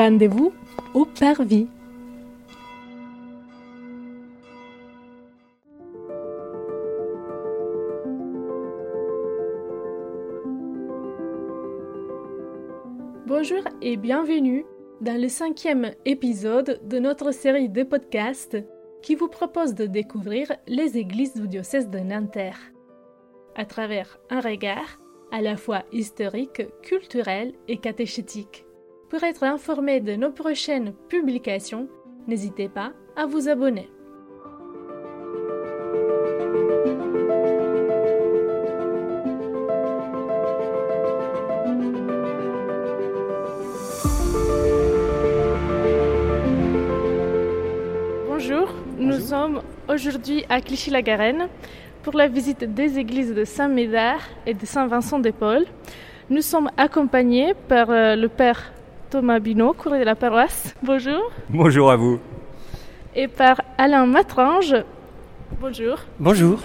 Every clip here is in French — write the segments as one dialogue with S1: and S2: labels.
S1: Rendez-vous au Parvis. Bonjour et bienvenue dans le cinquième épisode de notre série de podcasts qui vous propose de découvrir les églises du diocèse de Nanterre à travers un regard à la fois historique, culturel et catéchétique. Pour être informé de nos prochaines publications, n'hésitez pas à vous abonner. Bonjour, nous sommes aujourd'hui à Clichy-la-Garenne pour la visite des églises de Saint-Médard et de Saint-Vincent de Paul. Nous sommes accompagnés par euh, le père Thomas Binot, courrier de la paroisse. Bonjour.
S2: Bonjour à vous.
S1: Et par Alain Matrange. Bonjour.
S2: Bonjour.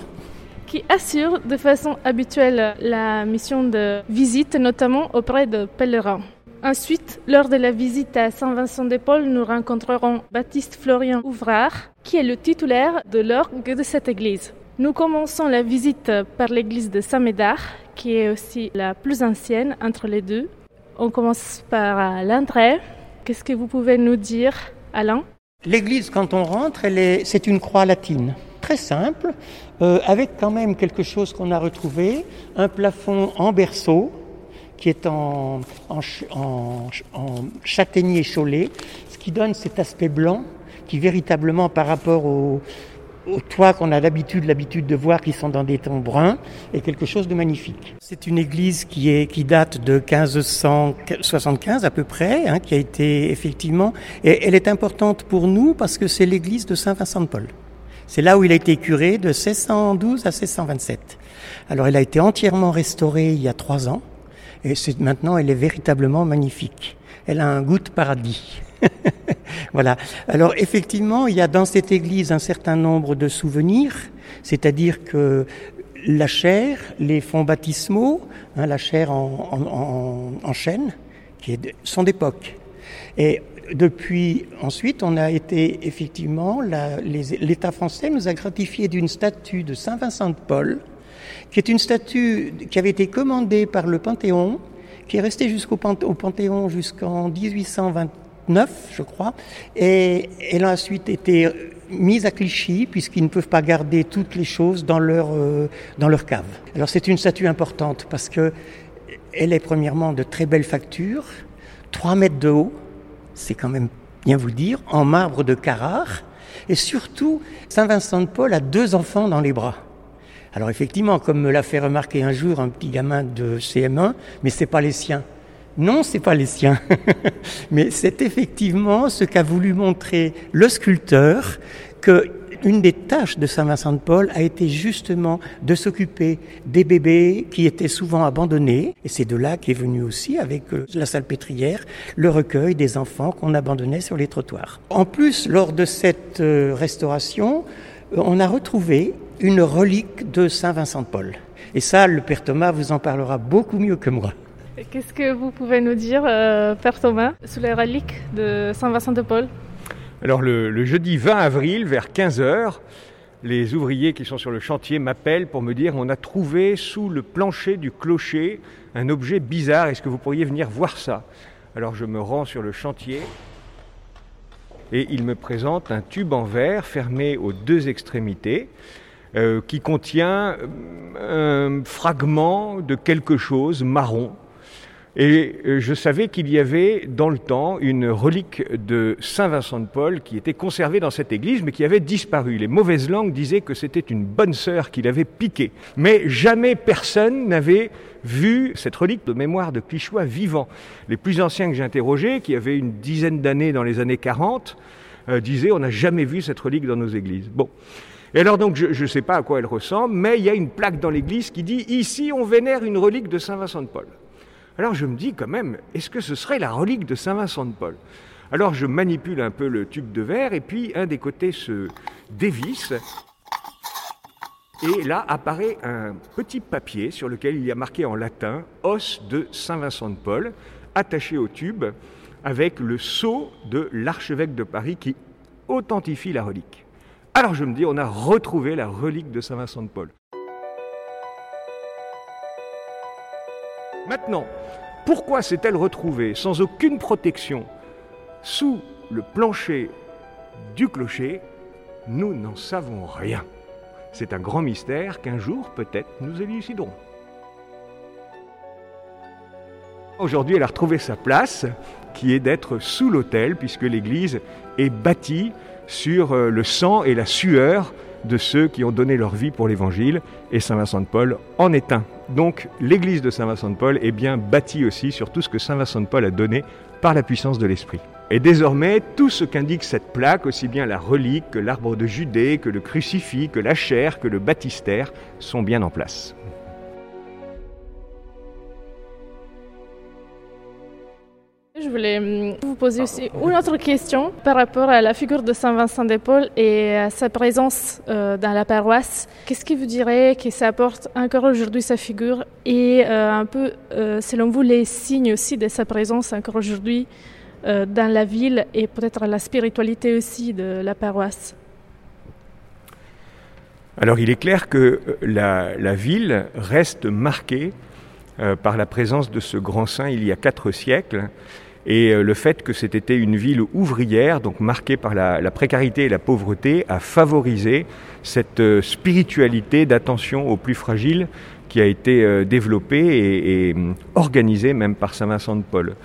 S1: Qui assure de façon habituelle la mission de visite, notamment auprès de pèlerins. Ensuite, lors de la visite à Saint-Vincent de Paul, nous rencontrerons Baptiste Florian Ouvrard, qui est le titulaire de l'orgue de cette église. Nous commençons la visite par l'église de Saint-Médard, qui est aussi la plus ancienne entre les deux. On commence par l'entrée. Qu'est-ce que vous pouvez nous dire, Alain?
S2: L'église, quand on rentre, c'est une croix latine, très simple, euh, avec quand même quelque chose qu'on a retrouvé, un plafond en berceau, qui est en, en châtaignier chaulé, ce qui donne cet aspect blanc qui véritablement par rapport au, au toit qu'on a l'habitude, l'habitude de voir qui sont dans des tons bruns, est quelque chose de magnifique. C'est une église qui est qui date de 1575 à peu près, hein, qui a été effectivement, et elle est importante pour nous parce que c'est l'église de Saint Vincent de Paul. C'est là où il a été curé de 1612 à 1627. Alors elle a été entièrement restaurée il y a trois ans, et maintenant elle est véritablement magnifique. Elle a un goût de paradis. voilà. Alors effectivement, il y a dans cette église un certain nombre de souvenirs, c'est-à-dire que la chair, les fonds baptismaux, hein, la chair en, chêne, qui est, sont d'époque. Et depuis, ensuite, on a été effectivement, l'État français nous a gratifié d'une statue de Saint Vincent de Paul, qui est une statue qui avait été commandée par le Panthéon, qui est restée jusqu'au Panthéon jusqu'en 1820 je crois, et elle a ensuite été mise à Clichy puisqu'ils ne peuvent pas garder toutes les choses dans leur euh, dans leur cave. Alors c'est une statue importante parce que elle est premièrement de très belle facture, 3 mètres de haut, c'est quand même bien vous dire, en marbre de Carrare, et surtout Saint Vincent de Paul a deux enfants dans les bras. Alors effectivement, comme me l'a fait remarquer un jour un petit gamin de CM1, mais c'est pas les siens. Non, c'est pas les siens, mais c'est effectivement ce qu'a voulu montrer le sculpteur que une des tâches de Saint Vincent de Paul a été justement de s'occuper des bébés qui étaient souvent abandonnés. Et c'est de là qu'est venu aussi, avec euh, la salpêtrière, le recueil des enfants qu'on abandonnait sur les trottoirs. En plus, lors de cette euh, restauration, euh, on a retrouvé une relique de Saint Vincent de Paul. Et ça, le Père Thomas vous en parlera beaucoup mieux que moi.
S1: Qu'est-ce que vous pouvez nous dire, euh, Père Thomas, sur les reliques de Saint-Vincent de Paul?
S3: Alors le, jeudi 20 avril, vers 15h, les ouvriers qui sont sur le chantier m'appellent pour me dire on a trouvé sous le plancher du clocher un objet bizarre, est-ce que vous pourriez venir voir ça? Alors je me rends sur le chantier et il me présente un tube en verre fermé aux deux extrémités. Euh, qui contient euh, un fragment de quelque chose marron et euh, je savais qu'il y avait dans le temps une relique de Saint Vincent de Paul qui était conservée dans cette église mais qui avait disparu. Les mauvaises langues disaient que c'était une bonne sœur qui l'avait piquée. Mais jamais personne n'avait vu cette relique de mémoire de Clichois vivant. Les plus anciens que j'ai interrogés, qui avaient une dizaine d'années dans les années 40, euh, disaient on n'a jamais vu cette relique dans nos églises. Bon. Et alors donc je ne sais pas à quoi elle ressemble, mais il y a une plaque dans l'église qui dit ici on vénère une relique de Saint Vincent de Paul. Alors je me dis quand même, est-ce que ce serait la relique de Saint Vincent de Paul? Alors je manipule un peu le tube de verre et puis un des côtés se dévisse. Et là apparaît un petit papier sur lequel il y a marqué en latin os de Saint Vincent de Paul, attaché au tube avec le sceau de l'archevêque de Paris qui authentifie la relique. Alors je me dis, on a retrouvé la relique de Saint Vincent de Paul. Maintenant, pourquoi s'est-elle retrouvée sans aucune protection sous le plancher du clocher? Nous n'en savons rien. C'est un grand mystère qu'un jour, peut-être, nous éluciderons. Aujourd'hui, elle a retrouvé sa place, qui est d'être sous l'autel, puisque l'église est bâtie sur euh, le sang et la sueur de ceux qui ont donné leur vie pour l'Évangile, et Saint Vincent de Paul en est un. Donc l'église de Saint Vincent de Paul est bien bâtie aussi sur tout ce que Saint Vincent de Paul a donné par la puissance de l'Esprit. Et désormais, tout ce qu'indique cette plaque, aussi bien la relique que l'arbre de Judée, que le crucifix, que la chair, que le baptistère, sont bien en place.
S1: Je voulais hum, vous poser aussi une autre question par rapport à la figure de Saint Vincent de Paul et à sa présence euh, dans la paroisse. Qu'est-ce qui vous dirait que ça apporte encore aujourd'hui sa figure et euh, un peu, euh, selon vous, les signes aussi de sa présence encore aujourd'hui dans la ville et peut-être la spiritualité aussi de la paroisse?
S3: Alors il est clair que la ville reste marquée par la présence de ce grand saint il y a quatre siècles et euh, le fait que c'était une ville ouvrière, donc marquée par la, précarité et la pauvreté, a favorisé cette euh, spiritualité d'attention aux plus fragiles qui a été euh, développée et, et organisée même par Saint Vincent de Paul.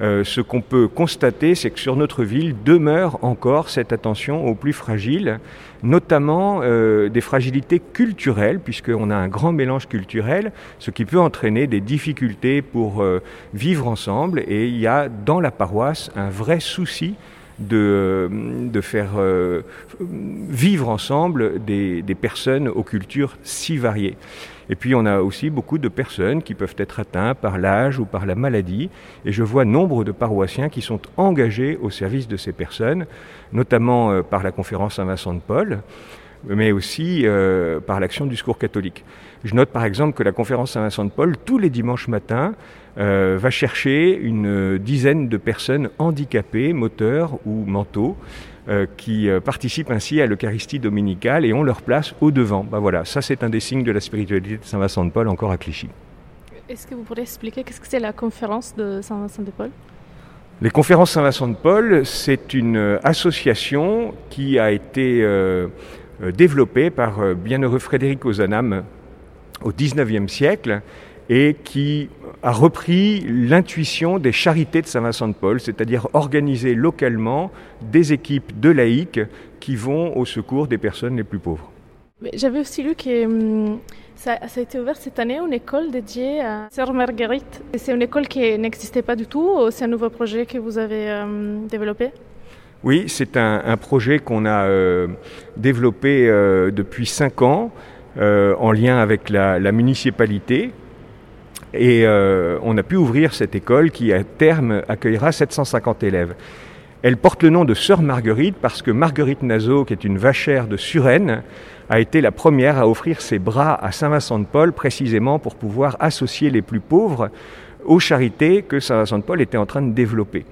S3: Euh, ce qu'on peut constater, c'est que sur notre ville demeure encore cette attention aux plus fragiles, notamment euh, des fragilités culturelles, puisqu'on a un grand mélange culturel, ce qui peut entraîner des difficultés pour euh, vivre ensemble. Et il y a dans la paroisse un vrai souci de, faire vivre ensemble des, des personnes aux cultures si variées. Et puis on a aussi beaucoup de personnes qui peuvent être atteintes par l'âge ou par la maladie. Et je vois nombre de paroissiens qui sont engagés au service de ces personnes, notamment euh, par la conférence Saint-Vincent de Paul, mais aussi euh, par l'action du secours catholique. Je note par exemple que la conférence Saint-Vincent de Paul, tous les dimanches matins, euh, va chercher une dizaine de personnes handicapées, moteurs ou mentaux, euh, qui euh, participent ainsi à l'Eucharistie dominicale et ont leur place au devant. Ben voilà, ça c'est un des signes de la spiritualité de Saint Vincent de Paul encore à Clichy.
S1: Est-ce que vous pourriez expliquer qu'est-ce que c'est la conférence de Saint Vincent de Paul?
S3: Les conférences Saint Vincent de Paul, c'est une association qui a été développée par bienheureux Frédéric Ozanam au XIXe siècle et qui a repris l'intuition des charités de Saint-Vincent de Paul, c'est-à-dire organiser localement des équipes de laïcs qui vont au secours des personnes les plus pauvres.
S1: J'avais aussi lu que hum, ça, a été ouvert cette année une école dédiée à Sœur Marguerite. C'est une école qui n'existait pas du tout, c'est un nouveau projet que vous avez hum, développé?
S3: Oui, c'est un, projet qu'on a euh, développé euh, depuis cinq ans euh, en lien avec la, la municipalité et euh, on a pu ouvrir cette école qui, à terme, accueillera 750 élèves. Elle porte le nom de Sœur Marguerite parce que Marguerite Nazo, qui est une vachère de Suresnes, a été la première à offrir ses bras à Saint Vincent de Paul précisément pour pouvoir associer les plus pauvres aux charités que Saint Vincent de Paul était en train de développer.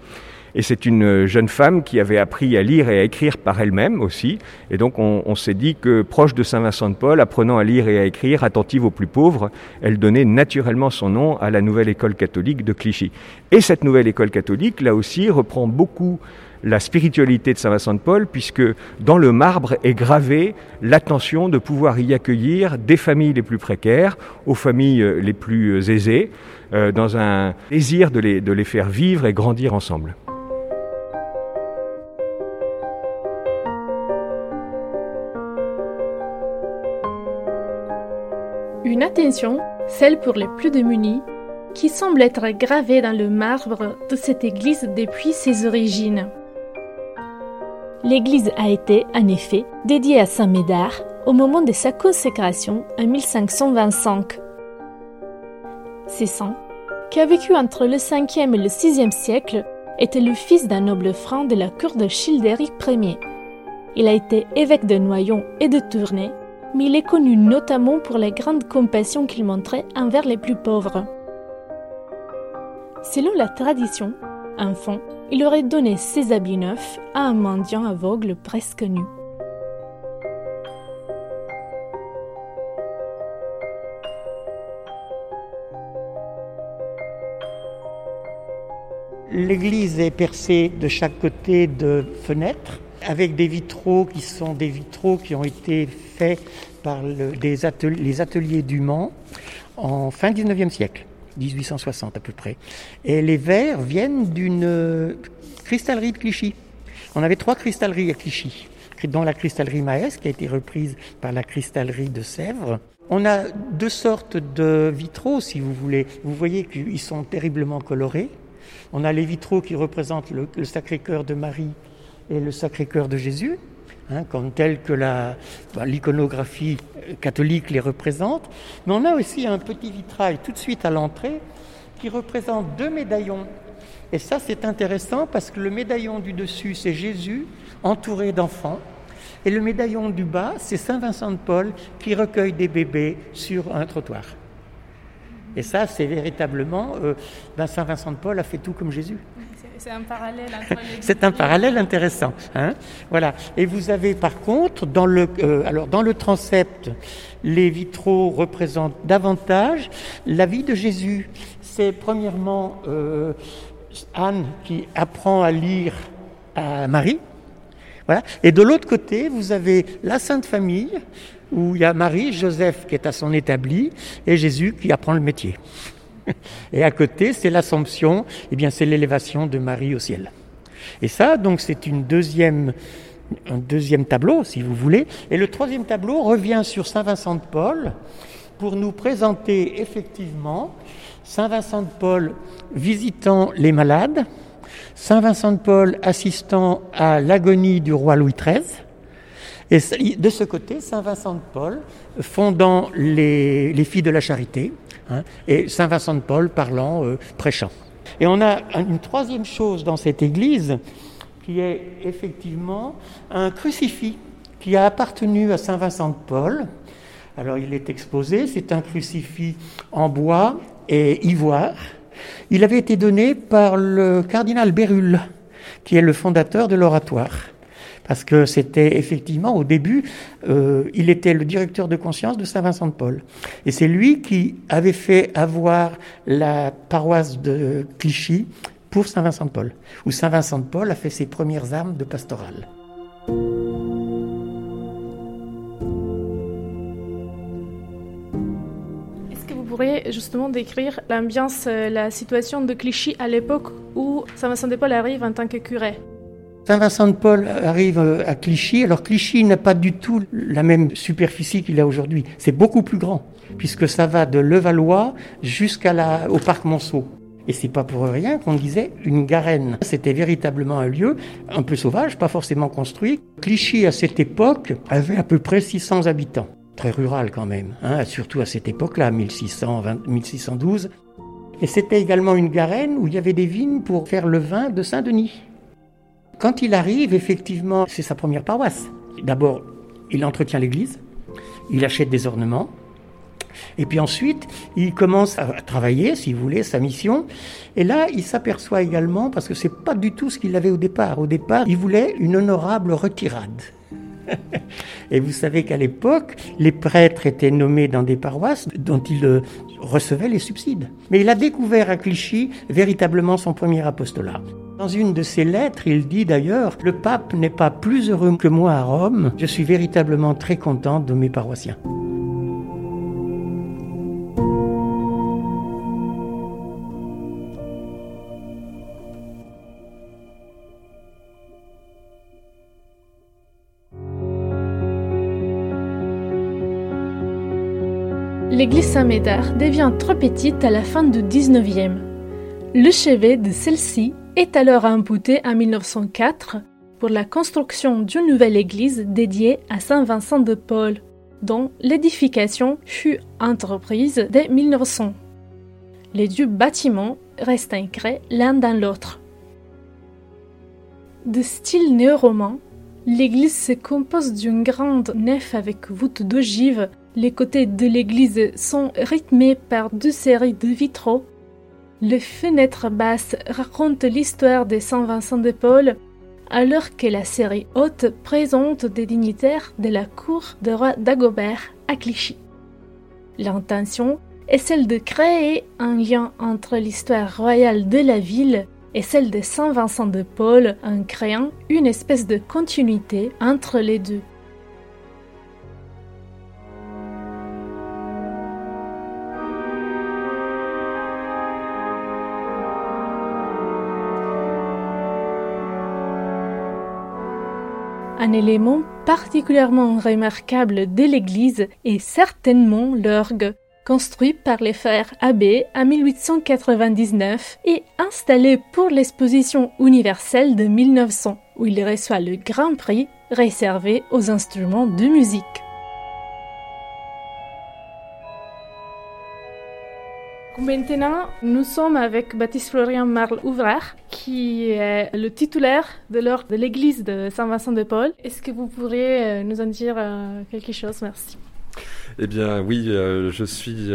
S3: Et c'est une jeune femme qui avait appris à lire et à écrire par elle-même aussi. Et donc on, s'est dit que proche de Saint Vincent de Paul, apprenant à lire et à écrire, attentive aux plus pauvres, elle donnait naturellement son nom à la nouvelle école catholique de Clichy. Et cette nouvelle école catholique, là aussi, reprend beaucoup la spiritualité de Saint Vincent de Paul, puisque dans le marbre est gravée l'attention de pouvoir y accueillir des familles les plus précaires aux familles les plus aisées, euh, dans un désir de les faire vivre et grandir ensemble.
S1: Une attention, celle pour les plus démunis, qui semble être gravée dans le marbre de cette église depuis ses origines. L'église a été, en effet, dédiée à Saint Médard au moment de sa consécration en 1525. C'est saint, qui a vécu entre le 5e et le 6e siècle, était le fils d'un noble franc de la cour de Childéric Ier. Il a été évêque de Noyon et de Tournai mais il est connu notamment pour la grande compassion qu'il montrait envers les plus pauvres. Selon la tradition, enfant, il aurait donné ses habits neufs à un mendiant aveugle presque nu.
S2: L'église est percée de chaque côté de fenêtres avec des vitraux qui sont des vitraux qui ont été faits par les ateliers du Mans en fin 19e siècle, 1860 à peu près. Et les verres viennent d'une cristallerie de Clichy. On avait trois cristalleries à Clichy, dont la cristallerie Maes qui a été reprise par la cristallerie de Sèvres. On a deux sortes de vitraux, si vous voulez. Vous voyez qu'ils sont terriblement colorés. On a les vitraux qui représentent le, Sacré-Cœur de Marie et le Sacré-Cœur de Jésus, hein, comme tel que bah, l'iconographie catholique les représente. Mais on a aussi un petit vitrail tout de suite à l'entrée qui représente deux médaillons. Et ça, c'est intéressant parce que le médaillon du dessus, c'est Jésus entouré d'enfants. Et le médaillon du bas, c'est Saint Vincent de Paul qui recueille des bébés sur un trottoir. Et ça, c'est véritablement, euh, ben, Saint Vincent de Paul a fait tout comme Jésus.
S1: C'est un parallèle.
S2: c'est un parallèle intéressant. Hein voilà. Et vous avez par contre dans le, euh, alors dans le transept, les vitraux représentent davantage la vie de Jésus. C'est premièrement euh, Anne qui apprend à lire à Marie. Voilà. Et de l'autre côté, vous avez la Sainte Famille, où il y a Marie, Joseph qui est à son établi, et Jésus qui apprend le métier. Et à côté, c'est l'Assomption, et eh bien c'est l'élévation de Marie au ciel. Et ça, donc, c'est une deuxième, un deuxième tableau, si vous voulez. Et le troisième tableau revient sur Saint Vincent de Paul pour nous présenter effectivement Saint Vincent de Paul visitant les malades, Saint Vincent de Paul assistant à l'agonie du roi Louis XIII, et de ce côté, Saint Vincent de Paul fondant les, les filles de la charité, Hein, et Saint Vincent de Paul parlant, euh, prêchant. Et on a une troisième chose dans cette église qui est effectivement un crucifix qui a appartenu à Saint Vincent de Paul. Alors il est exposé, c'est un crucifix en bois et ivoire. Il avait été donné par le cardinal Bérulle, qui est le fondateur de l'oratoire parce que c'était effectivement au début, euh, il était le directeur de conscience de Saint-Vincent de Paul. Et c'est lui qui avait fait avoir la paroisse de Clichy pour Saint-Vincent de Paul, où Saint-Vincent de Paul a fait ses premières armes de pastoral.
S1: Est-ce que vous pourriez justement décrire l'ambiance, euh, la situation de Clichy à l'époque où Saint-Vincent de Paul arrive en tant que curé?
S2: Saint-Vincent de Paul arrive euh, à Clichy. Alors Clichy n'a pas du tout la même superficie qu'il a aujourd'hui. C'est beaucoup plus grand, puisque ça va de Levallois jusqu'à la, au parc Monceau. Et c'est pas pour rien qu'on disait une garenne. C'était véritablement un lieu un peu sauvage, pas forcément construit. Clichy, à cette époque, avait à peu près 600 habitants. Très rural quand même, hein, surtout à cette époque-là, 1620, 1612. Et c'était également une garenne où il y avait des vignes pour faire le vin de Saint-Denis. Quand il arrive, effectivement, c'est sa première paroisse. D'abord, il entretient l'église, il achète des ornements, et puis ensuite, il commence à travailler, si vous voulez, sa mission. Et là, il s'aperçoit également, parce que c'est pas du tout ce qu'il avait au départ. Au départ, il voulait une honorable retirade. et vous savez qu'à l'époque, les prêtres étaient nommés dans des paroisses dont ils euh, recevaient les subsides. Mais il a découvert à Clichy véritablement son premier apostolat. Dans une de ses lettres, il dit d'ailleurs Le pape n'est pas plus heureux que moi à Rome, je suis véritablement très content de mes paroissiens.
S1: L'église Saint-Médard devient trop petite à la fin du 19e. Le chevet de celle-ci est alors imputé en 1904 pour la construction d'une nouvelle église dédiée à Saint Vincent de Paul, dont l'édification fut entreprise dès 1900. Les deux bâtiments restent ancrés l'un dans l'autre. De style néo-roman, l'église se compose d'une grande nef avec voûte d'ogive. Les côtés de l'église sont rythmés par deux séries de vitraux Les fenêtres basses racontent l'histoire de Saint Vincent de Paul, alors que la série haute présente des dignitaires de la cour de roi Dagobert à Clichy. L'intention est celle de créer un lien entre l'histoire royale de la ville et celle de Saint Vincent de Paul en créant une espèce de continuité entre les deux. Un élément particulièrement remarquable de l'église est certainement l'orgue, construit par les frères Abbé en 1899 et installé pour l'exposition universelle de 1900, où il reçoit le Grand Prix réservé aux instruments de musique. Maintenant, nous sommes avec Baptiste Florian Marle Ouvrard, qui est le titulaire de l'ordre de l'église de Saint-Vincent de Paul. Est-ce que vous pourriez euh, nous en dire euh, quelque chose? Merci.
S4: Eh bien oui, euh, je suis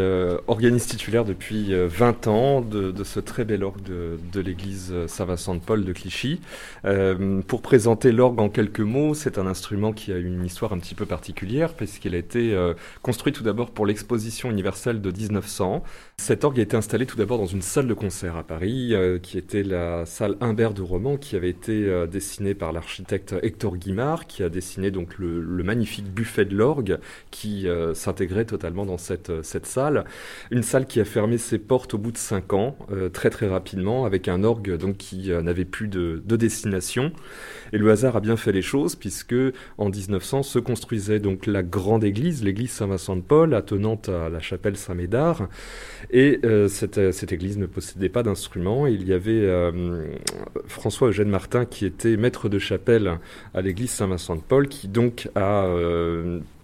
S4: organiste titulaire depuis 20 euh, ans de, ce très bel orgue de, l'église de Paul de Clichy. pour présenter l'orgue en quelques mots, c'est un instrument qui a une histoire un petit peu particulière puisqu'il a été construit tout d'abord pour l'exposition universelle de 1900. Cet orgue a été installé tout d'abord dans une salle de concert à Paris qui était la salle Humbert de Roman qui avait été dessinée par l'architecte Hector Guimard qui a dessiné donc le, magnifique buffet de l'orgue qui intégré totalement dans cette, euh, cette salle. Une salle qui a fermé ses portes au bout de cinq ans, euh, très très rapidement, avec un orgue donc qui euh, n'avait plus de, de, destination. Et le hasard a bien fait les choses, puisque en 1900 se construisait donc la grande église, l'église Saint-Vincent de Paul, attenante à la chapelle Saint-Médard. Et cette, cette, église ne possédait pas d'instrument. Il y avait François-Eugène Martin qui était maître de chapelle à l'église Saint-Vincent de Paul, qui donc a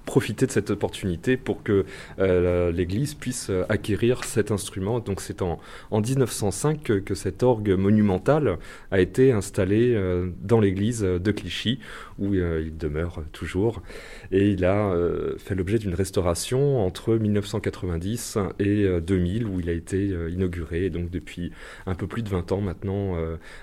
S4: profiter de cette opportunité pour que euh, l'Église puisse euh, acquérir cet instrument. Donc c'est en, en 1905 que, cet orgue monumental a été installé euh, dans l'Église de Clichy, où il demeure toujours. Et il a fait l'objet d'une restauration entre 1990 et 2000, où il a été inauguré. Et donc depuis un peu plus de 20 ans maintenant,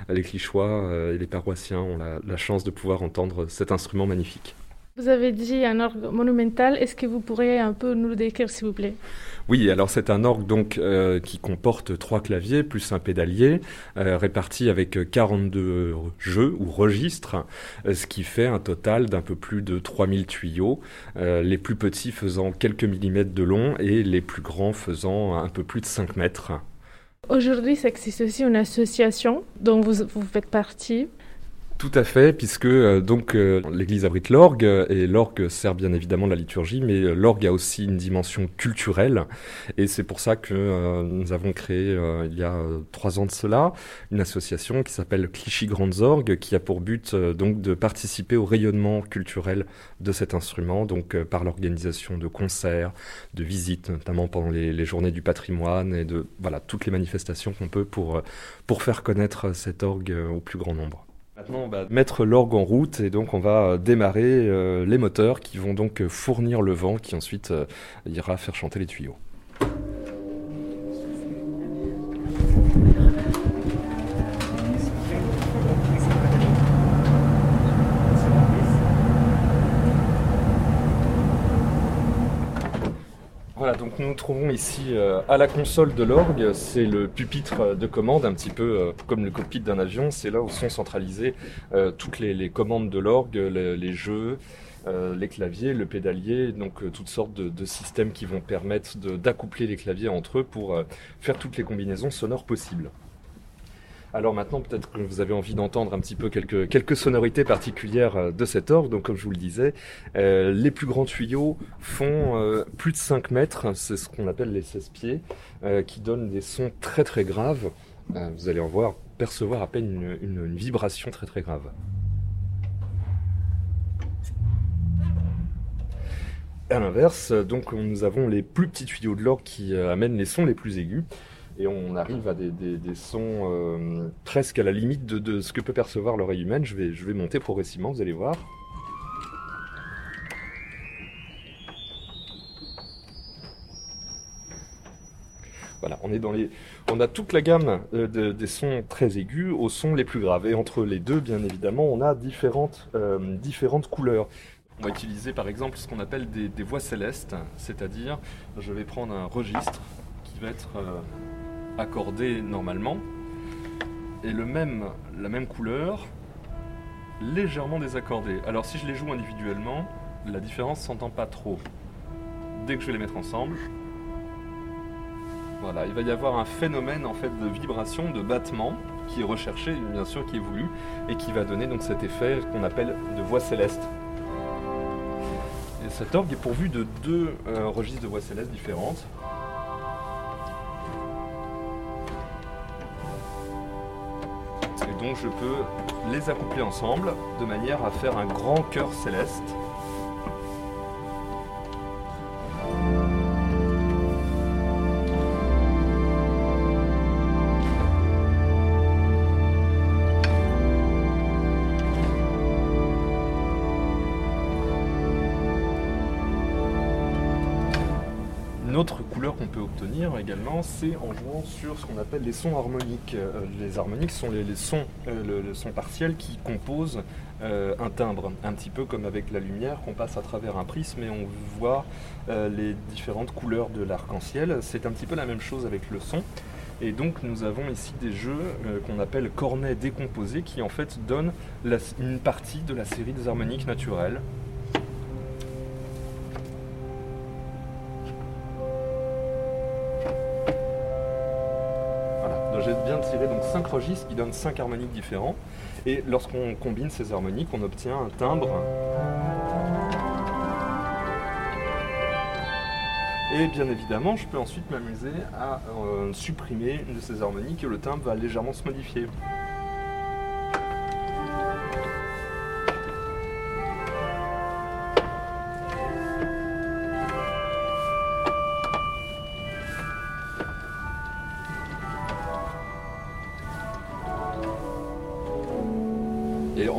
S4: les Clichois et les paroissiens ont la chance de pouvoir entendre cet instrument magnifique.
S1: Vous avez dit un orgue monumental. Est-ce que vous pourriez un peu nous le décrire, s'il vous plaît?
S4: Oui, alors c'est un orgue donc euh, qui comporte trois claviers plus un pédalier, euh, répartis avec 42 jeux ou registres, euh, ce qui fait un total d'un peu plus de 3000 tuyaux, les plus petits faisant quelques millimètres de long et les plus grands faisant un peu plus de 5 mètres.
S1: Aujourd'hui, ça existe aussi une association dont vous, vous faites partie.
S4: Tout à fait, puisque euh, donc euh, l'Église abrite l'orgue et l'orgue sert bien évidemment de la liturgie, mais euh, l'orgue a aussi une dimension culturelle et c'est pour ça que nous avons créé il y a trois ans de cela une association qui s'appelle Clichy Grandes Orgues qui a pour but donc de participer au rayonnement culturel de cet instrument, donc par l'organisation de concerts, de visites, notamment pendant les, les, journées du patrimoine et de voilà toutes les manifestations qu'on peut pour pour faire connaître cet orgue au plus grand nombre. Maintenant, on va mettre l'orgue en route et donc on va euh, démarrer euh, les moteurs qui vont donc euh, fournir le vent qui ensuite ira faire chanter les tuyaux. Donc nous nous trouvons ici euh, à la console de l'orgue. C'est le pupitre de commande, un petit peu euh, comme le cockpit d'un avion. C'est là où sont centralisées euh, toutes les, commandes de l'orgue, les, jeux, les claviers, le pédalier, donc toutes sortes de, systèmes qui vont permettre d'accoupler les claviers entre eux pour faire toutes les combinaisons sonores possibles. Alors maintenant, peut-être que vous avez envie d'entendre un petit peu quelques, quelques sonorités particulières euh, de cet orgue. Donc comme je vous le disais, euh, les plus grands tuyaux font euh, plus de 5 mètres, c'est ce qu'on appelle les 16 pieds, qui donnent des sons très très graves. vous allez en voir, percevoir à peine une, vibration très très grave. À l'inverse, donc nous avons les plus petits tuyaux de l'orgue qui amènent les sons les plus aigus et on arrive à des, sons euh, presque à la limite de, ce que peut percevoir l'oreille humaine. Je vais, je vais monter progressivement, vous allez voir. Voilà, on est dans les, on a toute la gamme euh, de- des sons très aigus aux sons les plus graves. Et entre les deux, bien évidemment, on a différentes, euh, différentes couleurs. On va utiliser par exemple ce qu'on appelle des, voix célestes, c'est-à-dire je vais prendre un registre qui va être accordé normalement et le même, la même couleur légèrement désaccordée. Alors si je les joue individuellement, la différence s'entend pas trop. Dès que je vais les mettre ensemble, voilà, il va y avoir un phénomène en fait de vibration, de battement qui est recherché, bien sûr, qui est voulu, et qui va donner donc cet effet qu'on appelle de voix céleste. Et cet orgue est pourvu de deux euh, registres de voix céleste différentes. Je peux les accoupler ensemble de manière à faire un grand chœur céleste. Qu'on peut obtenir également, c'est en jouant sur ce qu'on appelle les sons harmoniques. Euh, les harmoniques sont les, sons, euh, le, son partiel qui composent euh, un timbre, un petit peu comme avec la lumière qu'on passe à travers un prisme et on voit les différentes couleurs de l'arc-en-ciel. C'est un petit peu la même chose avec le son. Et donc nous avons ici des jeux qu'on appelle cornets décomposés qui en fait donnent une partie de la série des harmoniques naturelles. Qui donnent 5 harmoniques différents. Et lorsqu'on combine ces harmoniques, on obtient un timbre. Et bien évidemment, je peux ensuite m'amuser à euh, supprimer une de ces harmoniques et le timbre va légèrement se modifier.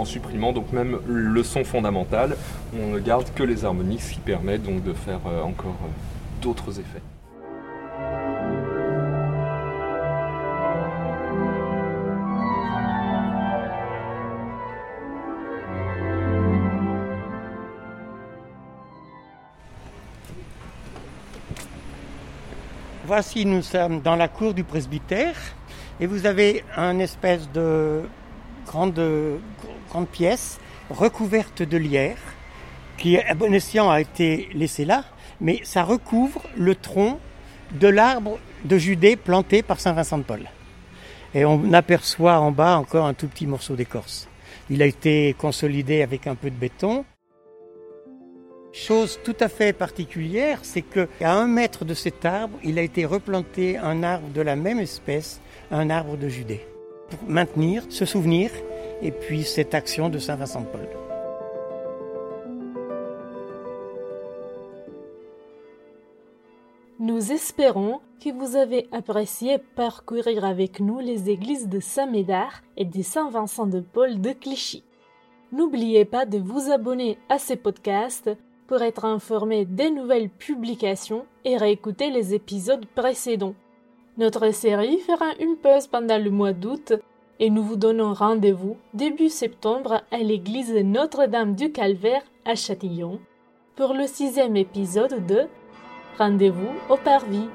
S4: Supprimant donc même le son fondamental, on ne garde que les harmoniques, ce qui permet donc de faire euh, encore euh, d'autres effets.
S2: Voici, nous sommes dans la cour du presbytère et vous avez un espèce de grande, pièce recouverte de lierre qui, à bon escient, a été laissée là, mais ça recouvre le tronc de l'arbre de Judée planté par Saint Vincent de Paul. Et on aperçoit en bas encore un tout petit morceau d'écorce. Il a été consolidé avec un peu de béton. Chose tout à fait particulière, c'est qu'à un mètre de cet arbre, il a été replanté un arbre de la même espèce, un arbre de Judée, pour maintenir ce souvenir et puis cette action de Saint Vincent de Paul.
S1: Nous espérons que vous avez apprécié parcourir avec nous les églises de Saint-Médard et de Saint-Vincent de Paul de Clichy. N'oubliez pas de vous abonner à ces podcasts pour être informé des nouvelles publications et réécouter les épisodes précédents. Notre série fera une pause pendant le mois d'août et nous vous donnons rendez-vous début septembre à l'église Notre-Dame du Calvaire à Châtillon pour le sixième épisode de Rendez-vous au Parvis.